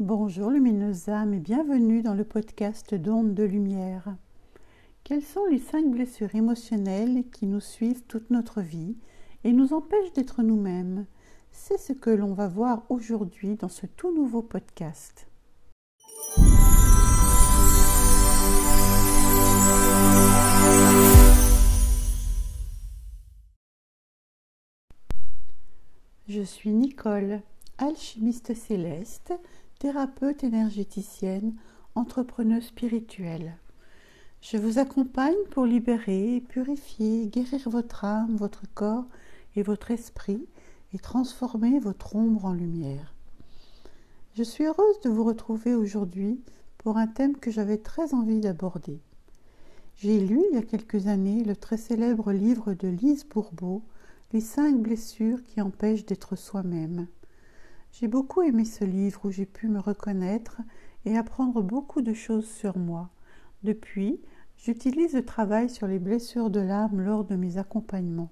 Bonjour lumineuses âmes et bienvenue dans le podcast d'ondes de lumière. Quelles sont les cinq blessures émotionnelles qui nous suivent toute notre vie et nous empêchent d'être nous-mêmes? C'est ce que l'on va voir aujourd'hui dans ce tout nouveau podcast. Je suis Nicole, alchimiste céleste thérapeute énergéticienne, entrepreneuse spirituelle. Je vous accompagne pour libérer, purifier, guérir votre âme, votre corps et votre esprit et transformer votre ombre en lumière. Je suis heureuse de vous retrouver aujourd'hui pour un thème que j'avais très envie d'aborder. J'ai lu il y a quelques années le très célèbre livre de Lise Bourbeau, Les cinq blessures qui empêchent d'être soi-même. J'ai beaucoup aimé ce livre où j'ai pu me reconnaître et apprendre beaucoup de choses sur moi. Depuis, j'utilise le travail sur les blessures de l'âme lors de mes accompagnements.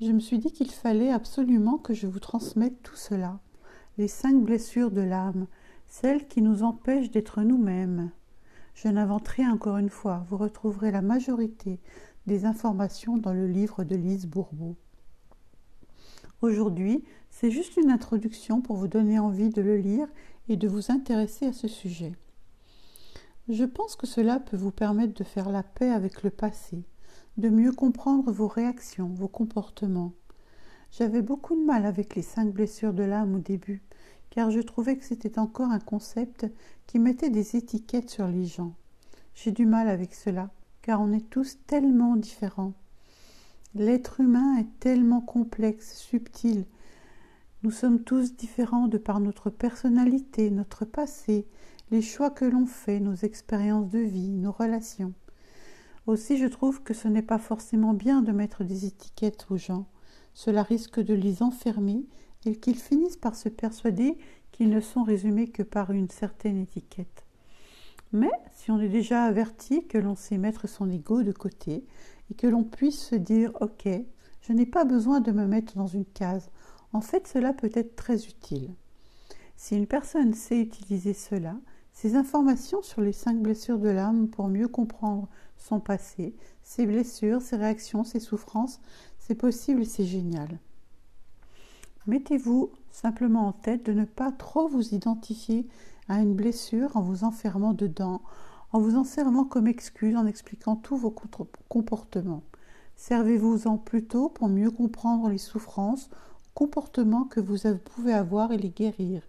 Je me suis dit qu'il fallait absolument que je vous transmette tout cela, les cinq blessures de l'âme, celles qui nous empêchent d'être nous-mêmes. Je n'invente rien encore une fois, vous retrouverez la majorité des informations dans le livre de Lise Bourbeau. Aujourd'hui, c'est juste une introduction pour vous donner envie de le lire et de vous intéresser à ce sujet. Je pense que cela peut vous permettre de faire la paix avec le passé, de mieux comprendre vos réactions, vos comportements. J'avais beaucoup de mal avec les cinq blessures de l'âme au début, car je trouvais que c'était encore un concept qui mettait des étiquettes sur les gens. J'ai du mal avec cela, car on est tous tellement différents. L'être humain est tellement complexe, subtil, nous sommes tous différents de par notre personnalité, notre passé, les choix que l'on fait, nos expériences de vie, nos relations. Aussi je trouve que ce n'est pas forcément bien de mettre des étiquettes aux gens. Cela risque de les enfermer et qu'ils finissent par se persuader qu'ils ne sont résumés que par une certaine étiquette. Mais si on est déjà averti que l'on sait mettre son ego de côté et que l'on puisse se dire Ok, je n'ai pas besoin de me mettre dans une case, en fait, cela peut être très utile. Si une personne sait utiliser cela, ces informations sur les cinq blessures de l'âme pour mieux comprendre son passé, ses blessures, ses réactions, ses souffrances, c'est possible et c'est génial. Mettez-vous simplement en tête de ne pas trop vous identifier à une blessure en vous enfermant dedans, en vous en servant comme excuse, en expliquant tous vos comportements. Servez-vous-en plutôt pour mieux comprendre les souffrances comportements que vous pouvez avoir et les guérir.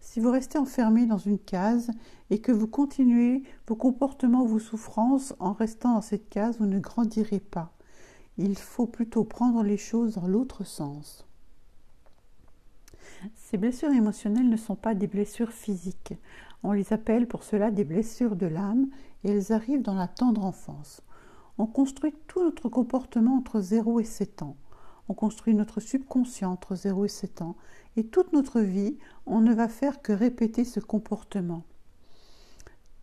Si vous restez enfermé dans une case et que vous continuez vos comportements, vos souffrances en restant dans cette case, vous ne grandirez pas. Il faut plutôt prendre les choses dans l'autre sens. Ces blessures émotionnelles ne sont pas des blessures physiques. On les appelle pour cela des blessures de l'âme et elles arrivent dans la tendre enfance. On construit tout notre comportement entre 0 et 7 ans. On construit notre subconscient entre 0 et 7 ans. Et toute notre vie, on ne va faire que répéter ce comportement.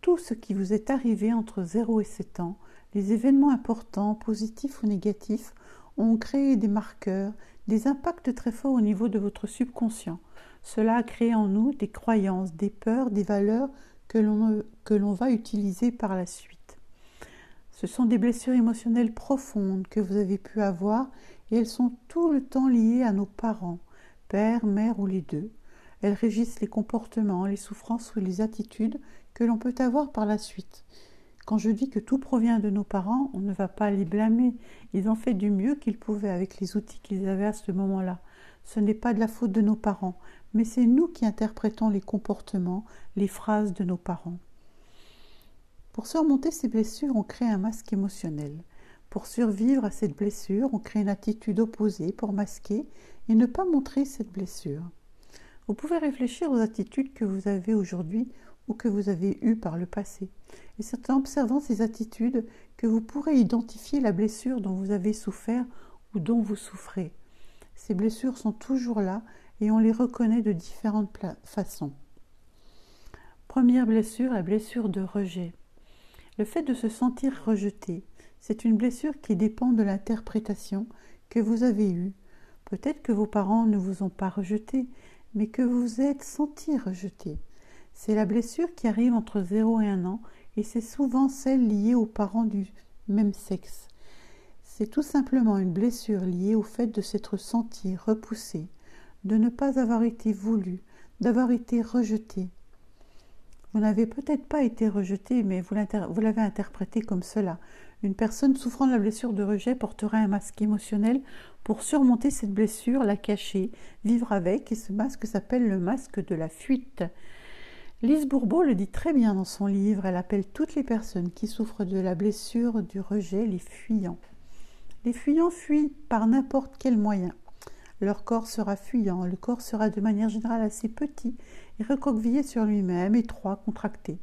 Tout ce qui vous est arrivé entre 0 et 7 ans, les événements importants, positifs ou négatifs, ont créé des marqueurs, des impacts très forts au niveau de votre subconscient. Cela a créé en nous des croyances, des peurs, des valeurs que l'on va utiliser par la suite. Ce sont des blessures émotionnelles profondes que vous avez pu avoir et elles sont tout le temps liées à nos parents, père, mère ou les deux. Elles régissent les comportements, les souffrances ou les attitudes que l'on peut avoir par la suite. Quand je dis que tout provient de nos parents, on ne va pas les blâmer. Ils ont fait du mieux qu'ils pouvaient avec les outils qu'ils avaient à ce moment-là. Ce n'est pas de la faute de nos parents, mais c'est nous qui interprétons les comportements, les phrases de nos parents. Pour surmonter ces blessures, on crée un masque émotionnel. Pour survivre à cette blessure, on crée une attitude opposée pour masquer et ne pas montrer cette blessure. Vous pouvez réfléchir aux attitudes que vous avez aujourd'hui ou que vous avez eues par le passé. Et c'est en observant ces attitudes que vous pourrez identifier la blessure dont vous avez souffert ou dont vous souffrez. Ces blessures sont toujours là et on les reconnaît de différentes façons. Première blessure, la blessure de rejet. Le fait de se sentir rejeté, c'est une blessure qui dépend de l'interprétation que vous avez eue. Peut-être que vos parents ne vous ont pas rejeté, mais que vous vous êtes senti rejeté. C'est la blessure qui arrive entre 0 et 1 an et c'est souvent celle liée aux parents du même sexe. C'est tout simplement une blessure liée au fait de s'être senti repoussé, de ne pas avoir été voulu, d'avoir été rejeté. Vous n'avez peut-être pas été rejeté, mais vous l'avez interprété comme cela. Une personne souffrant de la blessure de rejet portera un masque émotionnel pour surmonter cette blessure, la cacher, vivre avec, et ce masque s'appelle le masque de la fuite. Lise Bourbeau le dit très bien dans son livre, elle appelle toutes les personnes qui souffrent de la blessure du rejet les fuyants. Les fuyants fuient par n'importe quel moyen. Leur corps sera fuyant, le corps sera de manière générale assez petit et recroquevillé sur lui-même, étroit, contracté.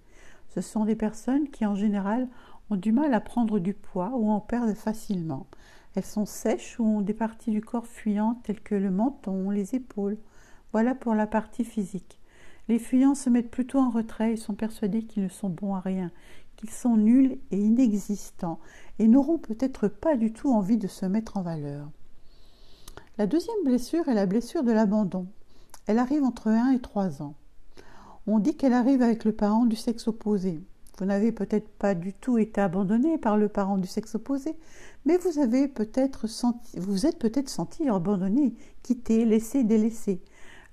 Ce sont des personnes qui en général ont du mal à prendre du poids ou en perdent facilement. Elles sont sèches ou ont des parties du corps fuyantes telles que le menton, les épaules. Voilà pour la partie physique. Les fuyants se mettent plutôt en retrait et sont persuadés qu'ils ne sont bons à rien, qu'ils sont nuls et inexistants, et n'auront peut-être pas du tout envie de se mettre en valeur. La deuxième blessure est la blessure de l'abandon. Elle arrive entre 1 et 3 ans. On dit qu'elle arrive avec le parent du sexe opposé. Vous n'avez peut-être pas du tout été abandonné par le parent du sexe opposé, mais vous avez peut-être senti, vous êtes peut-être senti abandonné, quitté, laissé, délaissé.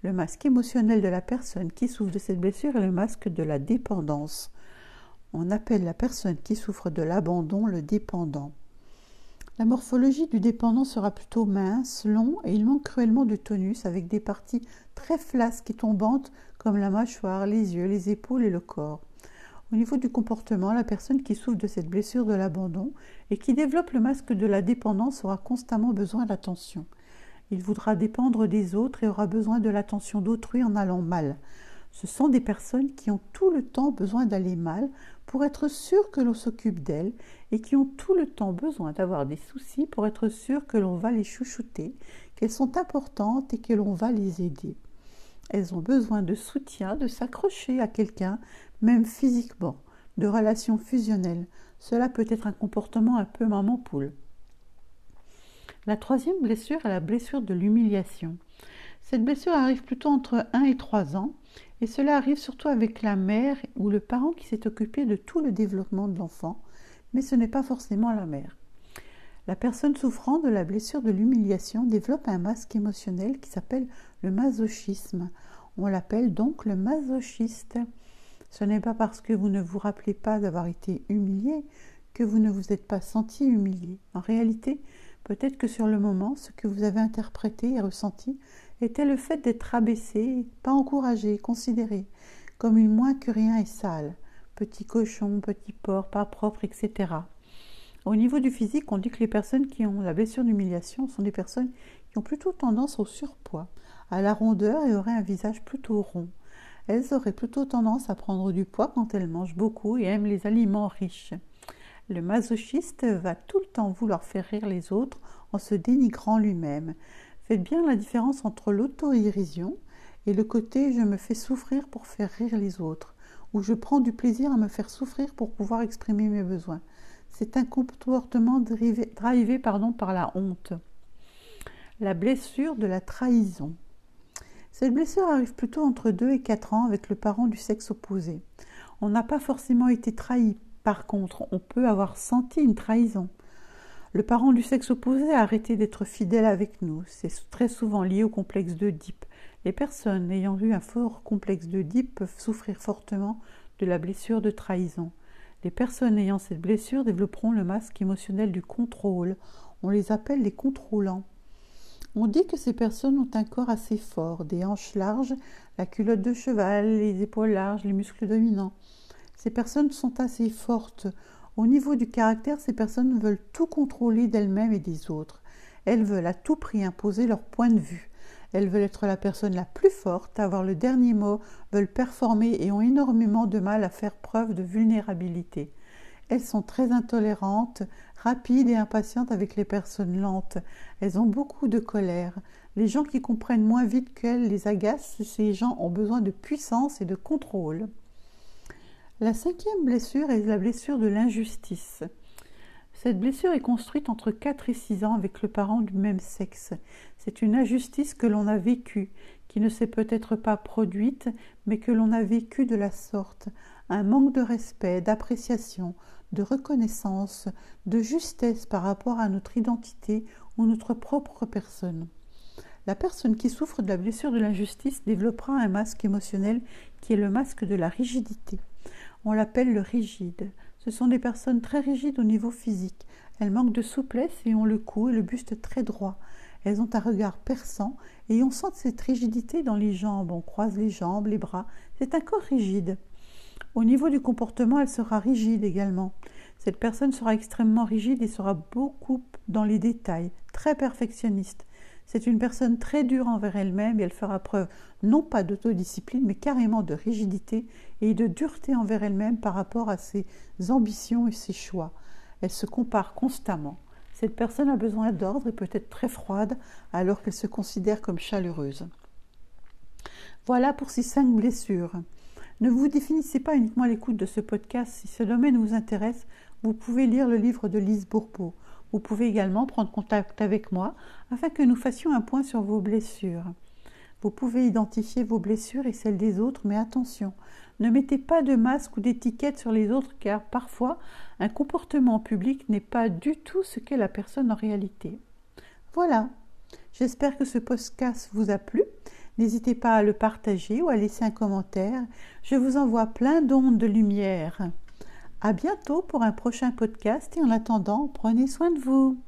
Le masque émotionnel de la personne qui souffre de cette blessure est le masque de la dépendance. On appelle la personne qui souffre de l'abandon le dépendant. La morphologie du dépendant sera plutôt mince, long et il manque cruellement de tonus avec des parties très flasques et tombantes comme la mâchoire, les yeux, les épaules et le corps. Au niveau du comportement, la personne qui souffre de cette blessure de l'abandon et qui développe le masque de la dépendance aura constamment besoin d'attention. Il voudra dépendre des autres et aura besoin de l'attention d'autrui en allant mal. Ce sont des personnes qui ont tout le temps besoin d'aller mal pour être sûr que l'on s'occupe d'elles et qui ont tout le temps besoin d'avoir des soucis pour être sûr que l'on va les chouchouter, qu'elles sont importantes et que l'on va les aider. Elles ont besoin de soutien, de s'accrocher à quelqu'un, même physiquement, de relations fusionnelles. Cela peut être un comportement un peu maman poule. La troisième blessure est la blessure de l'humiliation. Cette blessure arrive plutôt entre 1 et 3 ans, et cela arrive surtout avec la mère ou le parent qui s'est occupé de tout le développement de l'enfant, mais ce n'est pas forcément la mère. La personne souffrant de la blessure de l'humiliation développe un masque émotionnel qui s'appelle le masochisme. On l'appelle donc le masochiste. Ce n'est pas parce que vous ne vous rappelez pas d'avoir été humilié que vous ne vous êtes pas senti humilié. En réalité, Peut-être que sur le moment, ce que vous avez interprété et ressenti était le fait d'être abaissé, pas encouragé, considéré comme une moins que rien et sale, petit cochon, petit porc, pas propre, etc. Au niveau du physique, on dit que les personnes qui ont la blessure d'humiliation sont des personnes qui ont plutôt tendance au surpoids, à la rondeur et auraient un visage plutôt rond. Elles auraient plutôt tendance à prendre du poids quand elles mangent beaucoup et aiment les aliments riches. Le masochiste va tout le temps vouloir faire rire les autres en se dénigrant lui-même. Faites bien la différence entre l'auto-irision et le côté je me fais souffrir pour faire rire les autres, ou je prends du plaisir à me faire souffrir pour pouvoir exprimer mes besoins. C'est un comportement drivé, par la honte. La blessure de la trahison. Cette blessure arrive plutôt entre 2 et 4 ans avec le parent du sexe opposé. On n'a pas forcément été trahi par contre, on peut avoir senti une trahison. Le parent du sexe opposé a arrêté d'être fidèle avec nous. C'est très souvent lié au complexe d'Oedipe. Les personnes ayant eu un fort complexe d'Oedipe peuvent souffrir fortement de la blessure de trahison. Les personnes ayant cette blessure développeront le masque émotionnel du contrôle. On les appelle les contrôlants. On dit que ces personnes ont un corps assez fort, des hanches larges, la culotte de cheval, les épaules larges, les muscles dominants. Ces personnes sont assez fortes. Au niveau du caractère, ces personnes veulent tout contrôler d'elles-mêmes et des autres. Elles veulent à tout prix imposer leur point de vue. Elles veulent être la personne la plus forte, avoir le dernier mot, veulent performer et ont énormément de mal à faire preuve de vulnérabilité. Elles sont très intolérantes, rapides et impatientes avec les personnes lentes. Elles ont beaucoup de colère. Les gens qui comprennent moins vite qu'elles les agacent. Ces gens ont besoin de puissance et de contrôle. La cinquième blessure est la blessure de l'injustice. Cette blessure est construite entre 4 et 6 ans avec le parent du même sexe. C'est une injustice que l'on a vécue, qui ne s'est peut-être pas produite, mais que l'on a vécue de la sorte, un manque de respect, d'appréciation, de reconnaissance, de justesse par rapport à notre identité ou notre propre personne. La personne qui souffre de la blessure de l'injustice développera un masque émotionnel qui est le masque de la rigidité. On l'appelle le rigide. Ce sont des personnes très rigides au niveau physique. Elles manquent de souplesse et ont le cou et le buste très droit. Elles ont un regard perçant et on sent cette rigidité dans les jambes. On croise les jambes, les bras. C'est un corps rigide. Au niveau du comportement, elle sera rigide également. Cette personne sera extrêmement rigide et sera beaucoup dans les détails, très perfectionniste. C'est une personne très dure envers elle-même et elle fera preuve non pas d'autodiscipline, mais carrément de rigidité et de dureté envers elle-même par rapport à ses ambitions et ses choix. Elle se compare constamment. Cette personne a besoin d'ordre et peut être très froide alors qu'elle se considère comme chaleureuse. Voilà pour ces cinq blessures. Ne vous définissez pas uniquement l'écoute de ce podcast. Si ce domaine vous intéresse, vous pouvez lire le livre de Lise Bourbeau. Vous pouvez également prendre contact avec moi afin que nous fassions un point sur vos blessures. Vous pouvez identifier vos blessures et celles des autres, mais attention, ne mettez pas de masque ou d'étiquette sur les autres car parfois un comportement public n'est pas du tout ce qu'est la personne en réalité. Voilà, j'espère que ce podcast vous a plu. N'hésitez pas à le partager ou à laisser un commentaire. Je vous envoie plein d'ondes de lumière. À bientôt pour un prochain podcast et en attendant, prenez soin de vous.